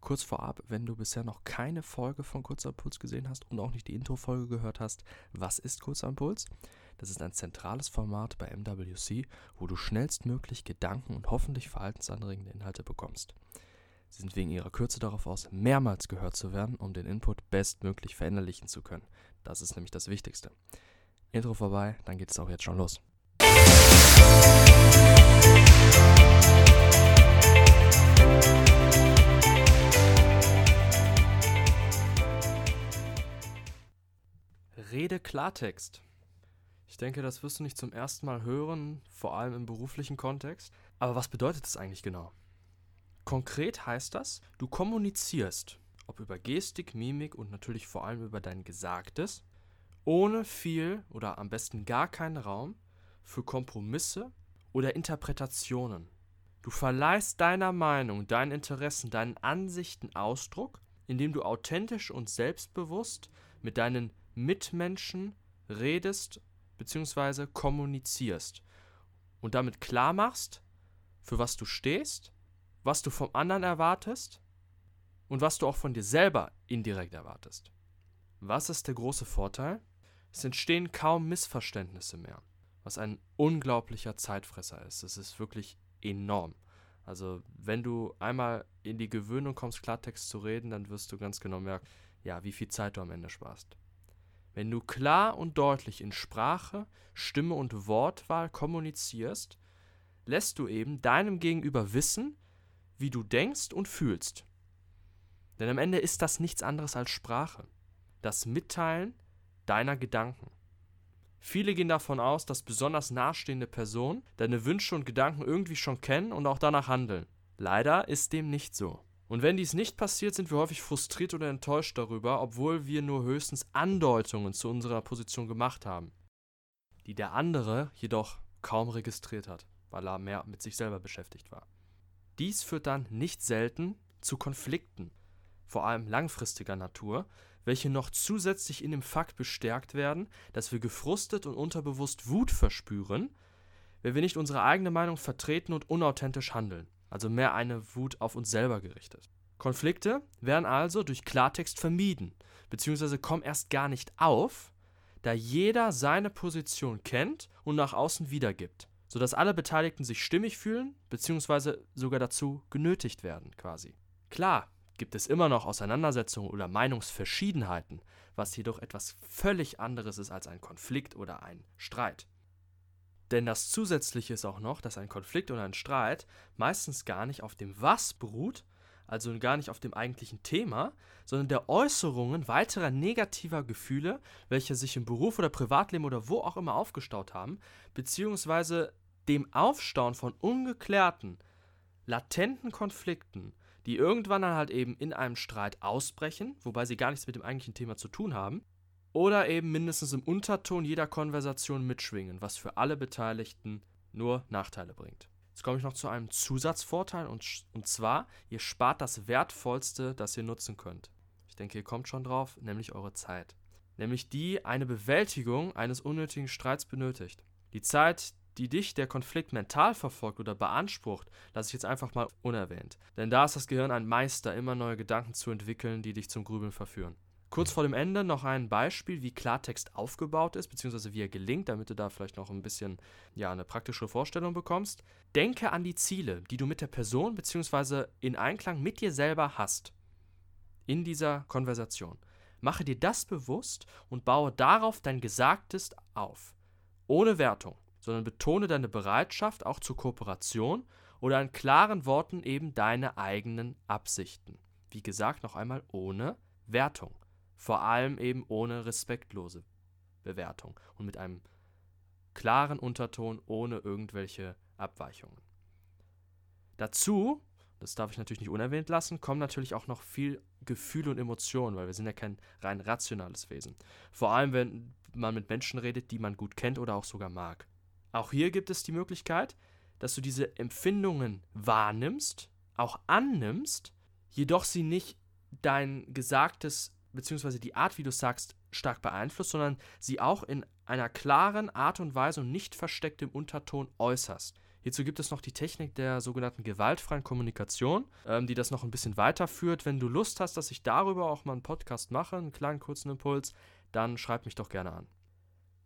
Kurz vorab, wenn du bisher noch keine Folge von Kurzer Impuls gesehen hast und auch nicht die Intro-Folge gehört hast, was ist Kurzer Impuls? Das ist ein zentrales Format bei MWC, wo du schnellstmöglich Gedanken und hoffentlich verhaltensanregende Inhalte bekommst. Sie sind wegen ihrer Kürze darauf aus, mehrmals gehört zu werden, um den Input bestmöglich verinnerlichen zu können. Das ist nämlich das Wichtigste. Intro vorbei, dann geht es auch jetzt schon los. Rede Klartext. Ich denke, das wirst du nicht zum ersten Mal hören, vor allem im beruflichen Kontext. Aber was bedeutet das eigentlich genau? Konkret heißt das, du kommunizierst, ob über Gestik, Mimik und natürlich vor allem über dein Gesagtes, ohne viel oder am besten gar keinen Raum für Kompromisse oder Interpretationen. Du verleihst deiner Meinung, deinen Interessen, deinen Ansichten Ausdruck, indem du authentisch und selbstbewusst mit deinen Mitmenschen redest bzw. kommunizierst und damit klar machst, für was du stehst, was du vom anderen erwartest und was du auch von dir selber indirekt erwartest. Was ist der große Vorteil? Es entstehen kaum Missverständnisse mehr, was ein unglaublicher Zeitfresser ist. Es ist wirklich enorm. Also, wenn du einmal in die Gewöhnung kommst, Klartext zu reden, dann wirst du ganz genau merken, ja, wie viel Zeit du am Ende sparst. Wenn du klar und deutlich in Sprache, Stimme und Wortwahl kommunizierst, lässt du eben deinem Gegenüber wissen, wie du denkst und fühlst. Denn am Ende ist das nichts anderes als Sprache. Das Mitteilen deiner Gedanken. Viele gehen davon aus, dass besonders nahestehende Personen deine Wünsche und Gedanken irgendwie schon kennen und auch danach handeln. Leider ist dem nicht so. Und wenn dies nicht passiert, sind wir häufig frustriert oder enttäuscht darüber, obwohl wir nur höchstens Andeutungen zu unserer Position gemacht haben, die der andere jedoch kaum registriert hat, weil er mehr mit sich selber beschäftigt war. Dies führt dann nicht selten zu Konflikten, vor allem langfristiger Natur, welche noch zusätzlich in dem Fakt bestärkt werden, dass wir gefrustet und unterbewusst Wut verspüren, wenn wir nicht unsere eigene Meinung vertreten und unauthentisch handeln also mehr eine Wut auf uns selber gerichtet. Konflikte werden also durch Klartext vermieden, beziehungsweise kommen erst gar nicht auf, da jeder seine Position kennt und nach außen wiedergibt, sodass alle Beteiligten sich stimmig fühlen, beziehungsweise sogar dazu genötigt werden, quasi. Klar gibt es immer noch Auseinandersetzungen oder Meinungsverschiedenheiten, was jedoch etwas völlig anderes ist als ein Konflikt oder ein Streit. Denn das Zusätzliche ist auch noch, dass ein Konflikt oder ein Streit meistens gar nicht auf dem Was beruht, also gar nicht auf dem eigentlichen Thema, sondern der Äußerungen weiterer negativer Gefühle, welche sich im Beruf oder Privatleben oder wo auch immer aufgestaut haben, beziehungsweise dem Aufstauen von ungeklärten, latenten Konflikten, die irgendwann dann halt eben in einem Streit ausbrechen, wobei sie gar nichts mit dem eigentlichen Thema zu tun haben, oder eben mindestens im Unterton jeder Konversation mitschwingen, was für alle Beteiligten nur Nachteile bringt. Jetzt komme ich noch zu einem Zusatzvorteil und, und zwar, ihr spart das Wertvollste, das ihr nutzen könnt. Ich denke, ihr kommt schon drauf, nämlich eure Zeit. Nämlich die eine Bewältigung eines unnötigen Streits benötigt. Die Zeit, die dich der Konflikt mental verfolgt oder beansprucht, lasse ich jetzt einfach mal unerwähnt. Denn da ist das Gehirn ein Meister, immer neue Gedanken zu entwickeln, die dich zum Grübeln verführen. Kurz vor dem Ende noch ein Beispiel, wie Klartext aufgebaut ist, beziehungsweise wie er gelingt, damit du da vielleicht noch ein bisschen ja, eine praktische Vorstellung bekommst. Denke an die Ziele, die du mit der Person beziehungsweise in Einklang mit dir selber hast. In dieser Konversation. Mache dir das bewusst und baue darauf dein Gesagtes auf. Ohne Wertung, sondern betone deine Bereitschaft auch zur Kooperation oder in klaren Worten eben deine eigenen Absichten. Wie gesagt, noch einmal ohne Wertung. Vor allem eben ohne respektlose Bewertung und mit einem klaren Unterton ohne irgendwelche Abweichungen. Dazu, das darf ich natürlich nicht unerwähnt lassen, kommen natürlich auch noch viel Gefühle und Emotionen, weil wir sind ja kein rein rationales Wesen. Vor allem, wenn man mit Menschen redet, die man gut kennt oder auch sogar mag. Auch hier gibt es die Möglichkeit, dass du diese Empfindungen wahrnimmst, auch annimmst, jedoch sie nicht dein Gesagtes bzw. die Art, wie du sagst, stark beeinflusst, sondern sie auch in einer klaren Art und Weise und nicht versteckt im Unterton äußerst. Hierzu gibt es noch die Technik der sogenannten gewaltfreien Kommunikation, ähm, die das noch ein bisschen weiterführt. Wenn du Lust hast, dass ich darüber auch mal einen Podcast mache, einen kleinen kurzen Impuls, dann schreib mich doch gerne an.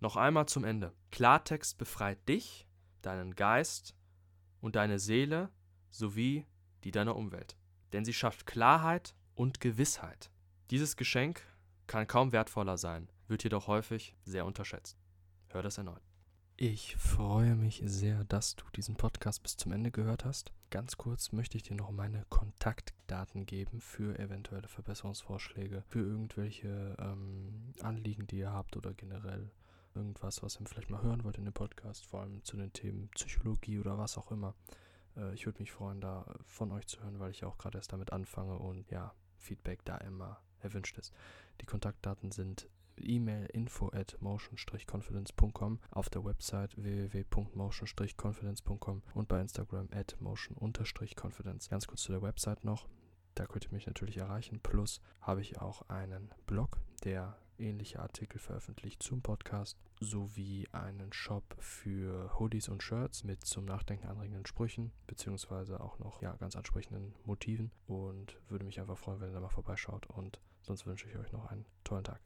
Noch einmal zum Ende. Klartext befreit dich, deinen Geist und deine Seele sowie die deiner Umwelt. Denn sie schafft Klarheit und Gewissheit. Dieses Geschenk kann kaum wertvoller sein, wird jedoch häufig sehr unterschätzt. Hör das erneut. Ich freue mich sehr, dass du diesen Podcast bis zum Ende gehört hast. Ganz kurz möchte ich dir noch meine Kontaktdaten geben für eventuelle Verbesserungsvorschläge, für irgendwelche ähm, Anliegen, die ihr habt oder generell irgendwas, was ihr vielleicht mal hören wollt in dem Podcast, vor allem zu den Themen Psychologie oder was auch immer. Äh, ich würde mich freuen, da von euch zu hören, weil ich auch gerade erst damit anfange und ja, Feedback da immer erwünscht ist. Die Kontaktdaten sind E-Mail info at motion-confidence.com, auf der Website www.motion-confidence.com und bei Instagram at motion-confidence. Ganz kurz zu der Website noch. Da könnt ihr mich natürlich erreichen. Plus habe ich auch einen Blog, der ähnliche Artikel veröffentlicht zum Podcast, sowie einen Shop für Hoodies und Shirts mit zum Nachdenken anregenden Sprüchen, beziehungsweise auch noch ja, ganz ansprechenden Motiven. Und würde mich einfach freuen, wenn ihr da mal vorbeischaut. Und sonst wünsche ich euch noch einen tollen Tag.